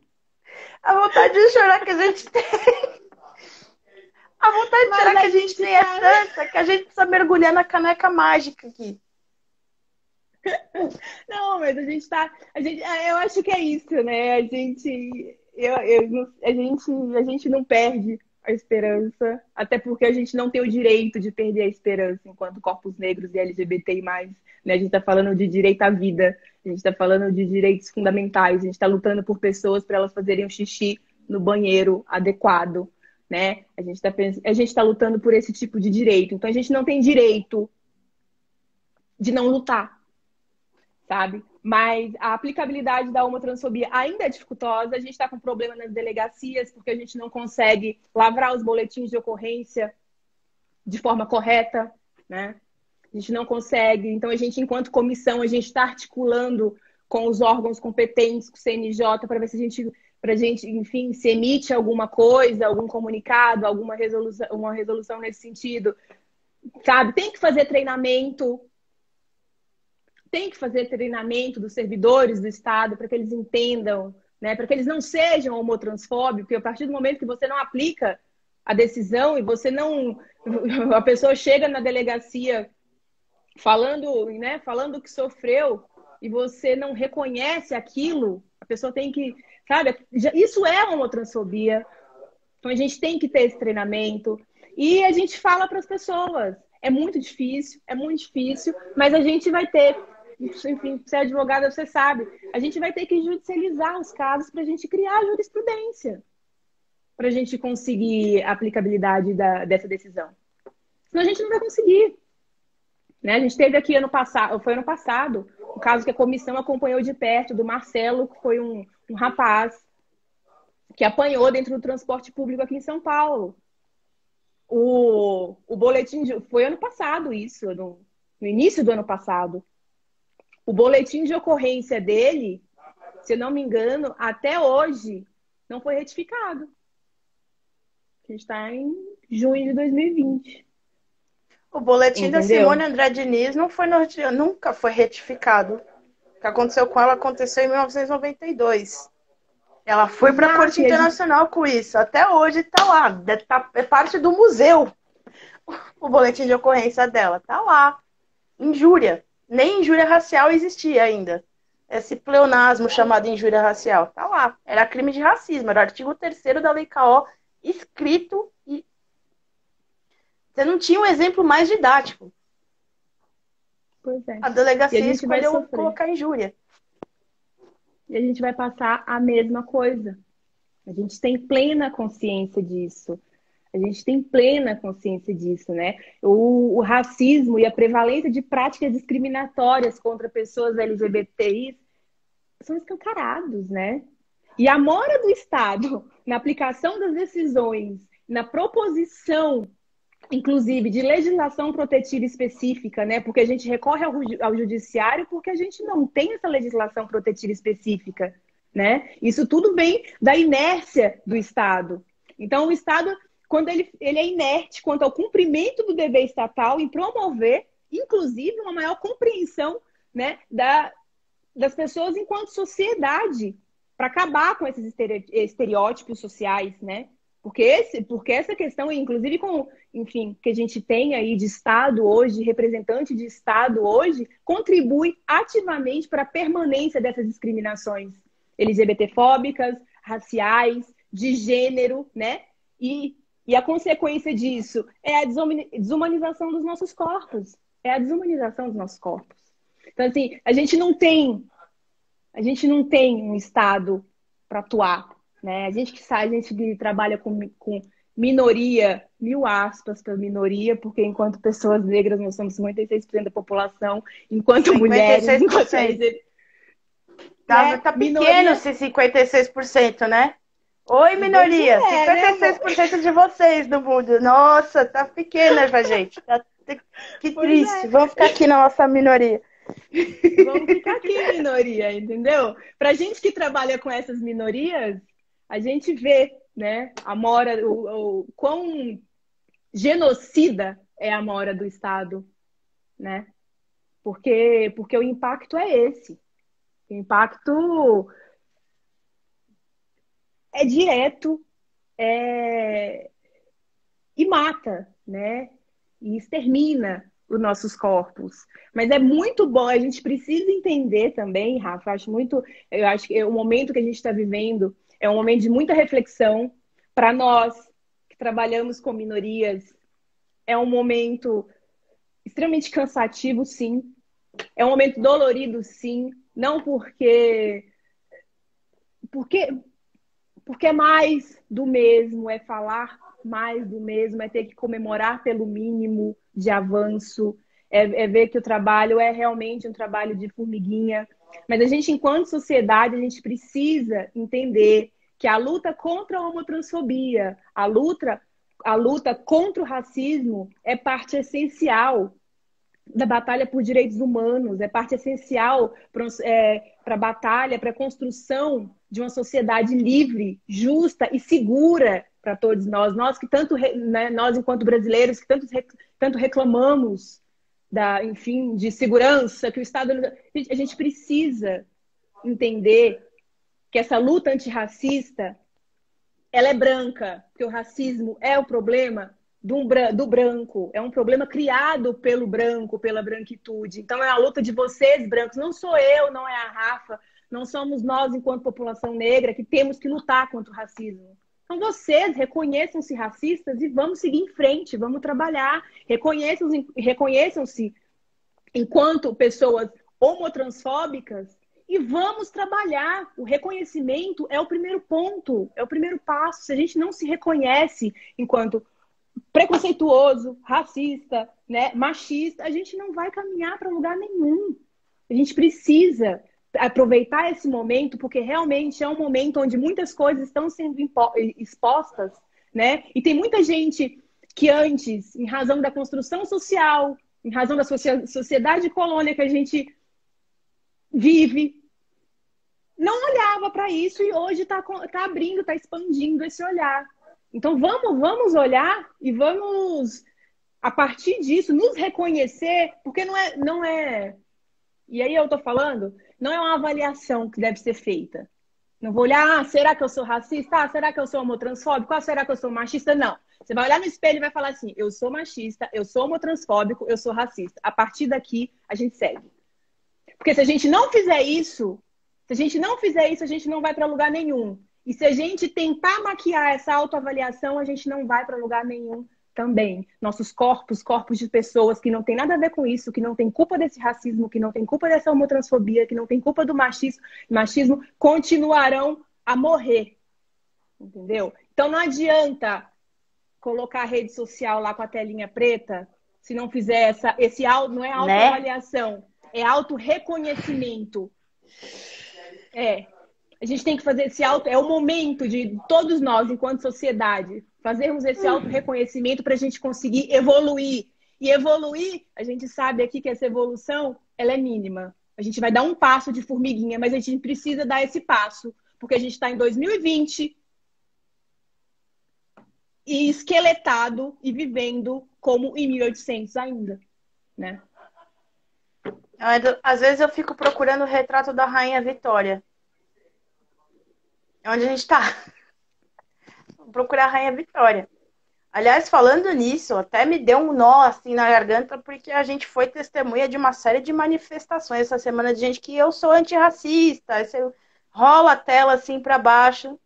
A vontade de chorar que a gente tem. A vontade de chorar que a gente tem é tanta que a gente precisa mergulhar na caneca mágica aqui.
Não, mas a gente tá. A gente, eu acho que é isso, né? A gente. Eu, eu, a, gente a gente não perde a esperança, até porque a gente não tem o direito de perder a esperança enquanto corpos negros e LGBTI+. Né? A gente está falando de direito à vida, a gente está falando de direitos fundamentais, a gente está lutando por pessoas para elas fazerem um xixi no banheiro adequado, né? A gente está a gente está lutando por esse tipo de direito. Então a gente não tem direito de não lutar, sabe? Mas a aplicabilidade da homotransfobia ainda é dificultosa. A gente está com problema nas delegacias, porque a gente não consegue lavrar os boletins de ocorrência de forma correta, né? A gente não consegue. Então, a gente, enquanto comissão, a gente está articulando com os órgãos competentes, com o CNJ, para ver se a gente, para a gente, enfim, se emite alguma coisa, algum comunicado, alguma resolução, uma resolução nesse sentido. Sabe? Tem que fazer treinamento tem que fazer treinamento dos servidores do Estado para que eles entendam, né, para que eles não sejam homotransfóbicos, porque a partir do momento que você não aplica a decisão e você não. A pessoa chega na delegacia falando, né, falando que sofreu e você não reconhece aquilo, a pessoa tem que. Sabe, isso é homotransfobia. Então a gente tem que ter esse treinamento. E a gente fala para as pessoas. É muito difícil, é muito difícil, mas a gente vai ter enfim, você é advogada, você sabe. A gente vai ter que judicializar os casos para a gente criar jurisprudência. Para a gente conseguir a aplicabilidade da, dessa decisão. Senão a gente não vai conseguir. Né? A gente teve aqui ano passado, foi ano passado, o caso que a comissão acompanhou de perto do Marcelo, que foi um, um rapaz que apanhou dentro do transporte público aqui em São Paulo. O, o boletim de, foi ano passado isso, no, no início do ano passado. O boletim de ocorrência dele, se eu não me engano, até hoje não foi retificado. A gente está em junho de 2020.
O boletim Entendeu? da Simone André Diniz não foi nunca foi retificado. O que aconteceu com ela aconteceu em 1992. Ela foi para a Corte Internacional com isso. Até hoje está lá. É parte do museu. O boletim de ocorrência dela está lá. Injúria nem injúria racial existia ainda. Esse pleonasmo chamado injúria racial. Tá lá. Era crime de racismo. Era o artigo 3 da Lei KO escrito e. Você não tinha um exemplo mais didático.
Pois é.
A delegacia a escolheu colocar injúria.
E a gente vai passar a mesma coisa. A gente tem plena consciência disso. A gente tem plena consciência disso, né? O, o racismo e a prevalência de práticas discriminatórias contra pessoas LGBTI são escancarados, né? E a mora do Estado na aplicação das decisões, na proposição, inclusive, de legislação protetiva específica, né? Porque a gente recorre ao, ao judiciário porque a gente não tem essa legislação protetiva específica, né? Isso tudo vem da inércia do Estado. Então, o Estado quando ele, ele é inerte quanto ao cumprimento do dever estatal em promover, inclusive, uma maior compreensão né, da, das pessoas enquanto sociedade, para acabar com esses estereótipos sociais, né? Porque, esse, porque essa questão, inclusive com, enfim, que a gente tem aí de Estado hoje, representante de Estado hoje, contribui ativamente para a permanência dessas discriminações LGBTfóbicas, raciais, de gênero, né? E e a consequência disso é a desumanização dos nossos corpos. É a desumanização dos nossos corpos. Então, assim, a gente não tem, a gente não tem um Estado para atuar. Né? A gente que sai, a gente que trabalha com, com minoria, mil aspas para minoria, porque enquanto pessoas negras nós somos 56% da população, enquanto 56%. mulheres. Enquanto...
Tá, é, tá pequeno minoria... esse 56%, né? Oi, minoria! É, 56% né? de vocês do mundo. Nossa, tá pequena pra gente. Tá... Que pois triste. É. Vamos ficar aqui na nossa minoria.
Vamos ficar aqui, minoria, entendeu? Pra gente que trabalha com essas minorias, a gente vê, né, a mora, o, o quão genocida é a mora do Estado, né? Porque, porque o impacto é esse. O impacto é direto é... e mata, né? E extermina os nossos corpos. Mas é muito bom, a gente precisa entender também, Rafa, acho muito, eu acho que o momento que a gente está vivendo é um momento de muita reflexão para nós que trabalhamos com minorias. É um momento extremamente cansativo, sim. É um momento dolorido, sim. Não porque porque porque é mais do mesmo, é falar mais do mesmo, é ter que comemorar pelo mínimo de avanço, é, é ver que o trabalho é realmente um trabalho de formiguinha. Mas a gente, enquanto sociedade, a gente precisa entender que a luta contra a homotransfobia, a luta, a luta contra o racismo é parte essencial da batalha por direitos humanos, é parte essencial para é, a batalha, para a construção de uma sociedade livre, justa e segura para todos nós. Nós que tanto, né, nós enquanto brasileiros, que tanto, tanto reclamamos da, enfim, de segurança, que o Estado. A gente precisa entender que essa luta antirracista ela é branca, que o racismo é o problema, do, do branco, é um problema criado pelo branco, pela branquitude. Então é a luta de vocês, brancos, não sou eu, não é a Rafa, não somos nós, enquanto população negra, que temos que lutar contra o racismo. Então vocês reconheçam-se racistas e vamos seguir em frente, vamos trabalhar. Reconheçam-se reconheçam enquanto pessoas homotransfóbicas e vamos trabalhar. O reconhecimento é o primeiro ponto, é o primeiro passo. Se a gente não se reconhece enquanto preconceituoso, racista, né, machista, a gente não vai caminhar para lugar nenhum. A gente precisa aproveitar esse momento, porque realmente é um momento onde muitas coisas estão sendo expostas, né? E tem muita gente que antes, em razão da construção social, em razão da sociedade colônia que a gente vive, não olhava para isso e hoje está tá abrindo, está expandindo esse olhar. Então vamos, vamos olhar e vamos a partir disso nos reconhecer, porque não é, não é. E aí eu tô falando, não é uma avaliação que deve ser feita. Não vou olhar, ah, será que eu sou racista? Ah, será que eu sou homotransfóbico? Ah, será que eu sou machista? Não. Você vai olhar no espelho e vai falar assim: eu sou machista, eu sou homotransfóbico, eu sou racista. A partir daqui, a gente segue. Porque se a gente não fizer isso, se a gente não fizer isso, a gente não vai para lugar nenhum. E se a gente tentar maquiar essa autoavaliação, a gente não vai para lugar nenhum também. Nossos corpos, corpos de pessoas que não tem nada a ver com isso, que não tem culpa desse racismo, que não tem culpa dessa homotransfobia, que não tem culpa do machismo, machismo continuarão a morrer. Entendeu? Então não adianta colocar a rede social lá com a telinha preta, se não fizer essa, esse auto, não é né? autoavaliação, né? é auto-reconhecimento. É. A gente tem que fazer esse auto, é o momento de todos nós, enquanto sociedade, fazermos esse hum. auto-reconhecimento para a gente conseguir evoluir. E evoluir, a gente sabe aqui que essa evolução, ela é mínima. A gente vai dar um passo de formiguinha, mas a gente precisa dar esse passo, porque a gente está em 2020 e esqueletado e vivendo como em 1800 ainda, né?
Às vezes eu fico procurando o retrato da Rainha Vitória. Onde a gente está? Procurar a Rainha Vitória. Aliás, falando nisso, até me deu um nó assim na garganta, porque a gente foi testemunha de uma série de manifestações essa semana de gente que eu sou antirracista. Você rola a tela assim para baixo.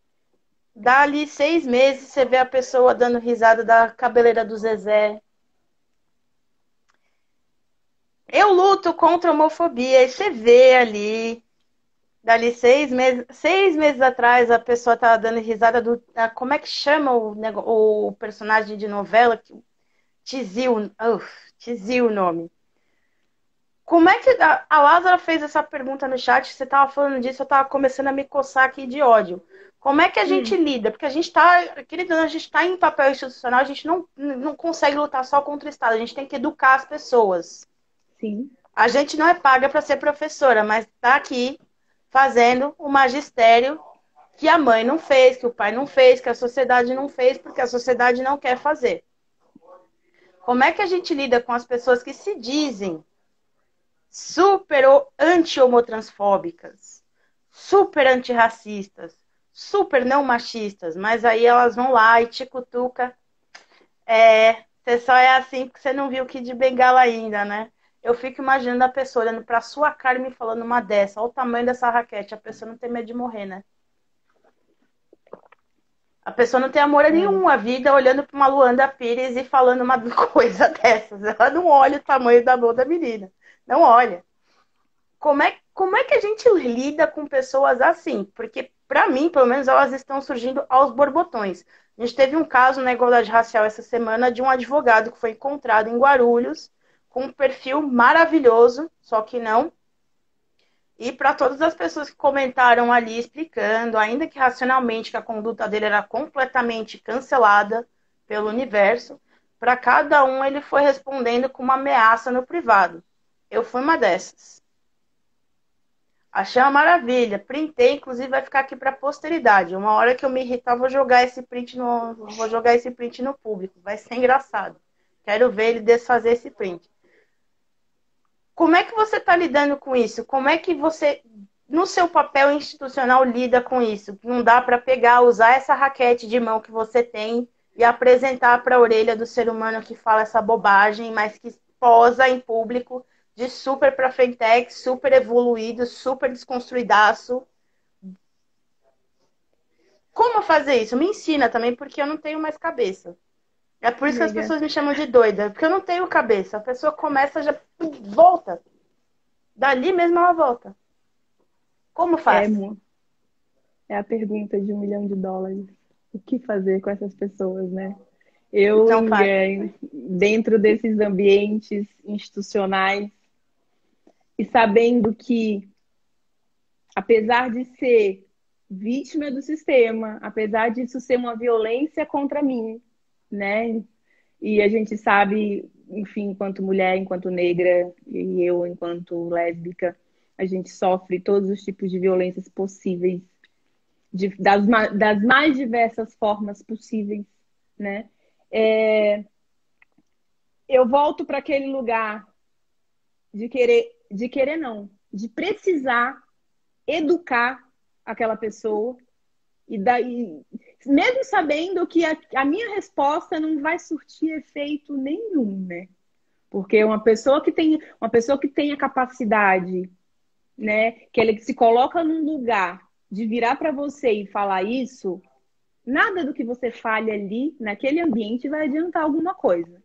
Dali seis meses você vê a pessoa dando risada da cabeleira do Zezé, eu luto contra a homofobia. E você vê ali, dali seis meses, seis meses atrás, a pessoa tava dando risada do. como é que chama o, o personagem de novela? Tizil. Uf, Tizil o nome. Como é que. A, a Lázara fez essa pergunta no chat, você tava falando disso, eu tava começando a me coçar aqui de ódio. Como é que a hum. gente lida? Porque a gente está, querida, a gente está em papel institucional, a gente não, não consegue lutar só contra o Estado, a gente tem que educar as pessoas.
Sim.
A gente não é paga para ser professora, mas está aqui fazendo o magistério que a mãe não fez, que o pai não fez, que a sociedade não fez, porque a sociedade não quer fazer. Como é que a gente lida com as pessoas que se dizem super anti-homotransfóbicas, super antirracistas, super não machistas, mas aí elas vão lá e te cutuca. É, você só é assim porque você não viu o que de bengala ainda, né? Eu fico imaginando a pessoa olhando pra sua cara e me falando uma dessa. Olha o tamanho dessa raquete. A pessoa não tem medo de morrer, né? A pessoa não tem amor a nenhum a vida olhando para uma Luanda Pires e falando uma coisa dessas. Ela não olha o tamanho da mão da menina. Não olha. Como é, como é que a gente lida com pessoas assim? Porque, para mim, pelo menos, elas estão surgindo aos borbotões. A gente teve um caso na igualdade racial essa semana de um advogado que foi encontrado em Guarulhos com um perfil maravilhoso, só que não. E para todas as pessoas que comentaram ali explicando, ainda que racionalmente que a conduta dele era completamente cancelada pelo universo, para cada um ele foi respondendo com uma ameaça no privado. Eu fui uma dessas. Achei uma maravilha. Printei, inclusive vai ficar aqui para posteridade. Uma hora que eu me irritar, vou jogar esse print no, vou jogar esse print no público. Vai ser engraçado. Quero ver ele desfazer esse print. Como é que você está lidando com isso? Como é que você, no seu papel institucional, lida com isso? Não dá para pegar, usar essa raquete de mão que você tem e apresentar para a orelha do ser humano que fala essa bobagem, mas que posa em público de super para fintech, super evoluído, super desconstruidaço. Como fazer isso? Me ensina também, porque eu não tenho mais cabeça. É por isso Amiga. que as pessoas me chamam de doida, porque eu não tenho cabeça. A pessoa começa já volta. Dali mesmo ela volta. Como faz?
É, é a pergunta de um milhão de dólares. O que fazer com essas pessoas, né? Eu, é, dentro desses ambientes institucionais, e sabendo que, apesar de ser vítima do sistema, apesar disso ser uma violência contra mim, né? E a gente sabe, enfim, enquanto mulher, enquanto negra, e eu enquanto lésbica, a gente sofre todos os tipos de violências possíveis, de, das, das mais diversas formas possíveis, né? É, eu volto para aquele lugar de querer, de querer não, de precisar educar aquela pessoa e daí, mesmo sabendo que a, a, minha resposta não vai surtir efeito nenhum, né? Porque uma pessoa que tem uma pessoa que tem a capacidade, né, que ele se coloca num lugar de virar para você e falar isso, nada do que você fale ali naquele ambiente vai adiantar alguma coisa,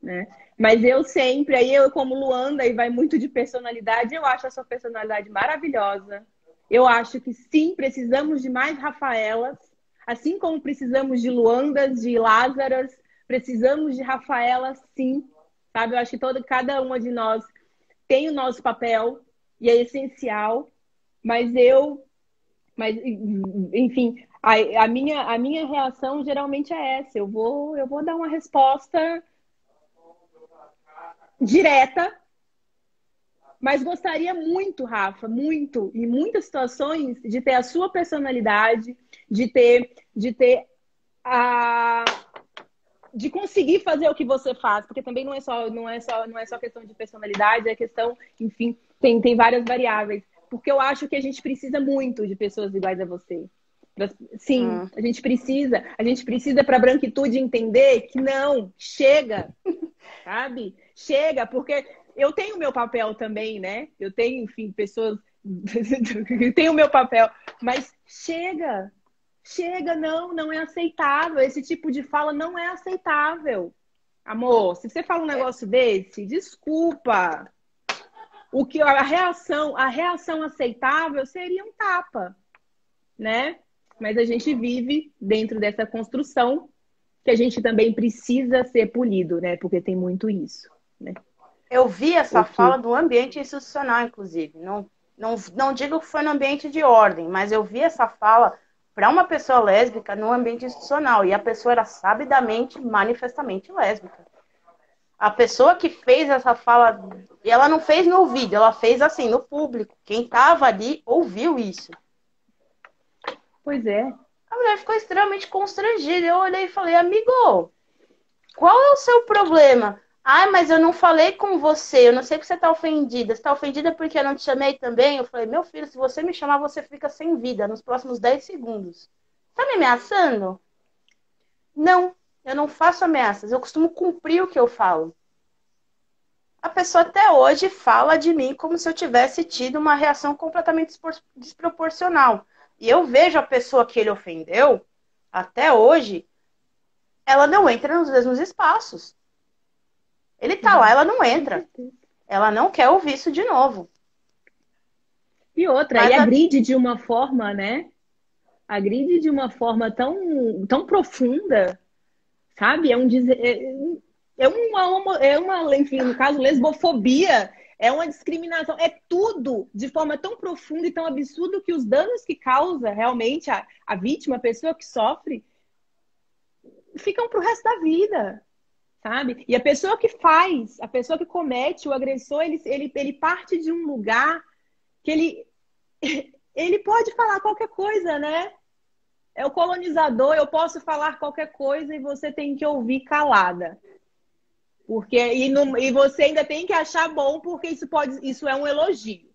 né? Mas eu sempre, aí eu como Luanda e vai muito de personalidade, eu acho a sua personalidade maravilhosa. Eu acho que sim, precisamos de mais Rafaelas, assim como precisamos de Luandas, de Lázaras, precisamos de Rafaela sim, sabe? Eu acho que toda, cada uma de nós tem o nosso papel e é essencial, mas eu, mas enfim, a, a, minha, a minha reação geralmente é essa. Eu vou, eu vou dar uma resposta direta, mas gostaria muito, Rafa, muito, em muitas situações, de ter a sua personalidade, de ter, de ter a de conseguir fazer o que você faz, porque também não é só não é só não é só questão de personalidade, é questão, enfim, tem, tem várias variáveis. Porque eu acho que a gente precisa muito de pessoas iguais a você. Sim, hum. a gente precisa. A gente precisa para a branquitude entender que não, chega, sabe? Chega, porque eu tenho o meu papel também, né? Eu tenho, enfim, pessoas. tenho o meu papel, mas chega, chega, não, não é aceitável. Esse tipo de fala não é aceitável. Amor, se você fala um negócio desse, desculpa. O que a reação, a reação aceitável seria um tapa, né? mas a gente vive dentro dessa construção que a gente também precisa ser polido, né? Porque tem muito isso, né?
Eu vi essa Porque... fala do ambiente institucional, inclusive. Não, não, não digo que foi no ambiente de ordem, mas eu vi essa fala para uma pessoa lésbica no ambiente institucional. E a pessoa era sabidamente, manifestamente lésbica. A pessoa que fez essa fala, e ela não fez no vídeo, ela fez assim, no público. Quem estava ali ouviu isso.
Pois é.
A mulher ficou extremamente constrangida. Eu olhei e falei, amigo, qual é o seu problema? Ah, mas eu não falei com você, eu não sei que você tá ofendida. Você tá ofendida porque eu não te chamei também? Eu falei, meu filho, se você me chamar, você fica sem vida nos próximos 10 segundos. Tá me ameaçando? Não, eu não faço ameaças, eu costumo cumprir o que eu falo. A pessoa até hoje fala de mim como se eu tivesse tido uma reação completamente desproporcional. E eu vejo a pessoa que ele ofendeu, até hoje, ela não entra nos mesmos espaços. Ele tá lá, ela não entra. Ela não quer ouvir isso de novo.
E outra, Mas e agride a... de uma forma, né? Agride de uma forma tão, tão profunda, sabe? É um é, é uma, é uma, enfim, no caso, lesbofobia é uma discriminação, é tudo de forma tão profunda e tão absurda que os danos que causa realmente a, a vítima, a pessoa que sofre, ficam para o resto da vida, sabe? E a pessoa que faz, a pessoa que comete o agressor, ele, ele, ele parte de um lugar que ele, ele pode falar qualquer coisa, né? É o colonizador, eu posso falar qualquer coisa e você tem que ouvir calada. Porque e, no, e você ainda tem que achar bom, porque isso pode, isso é um elogio.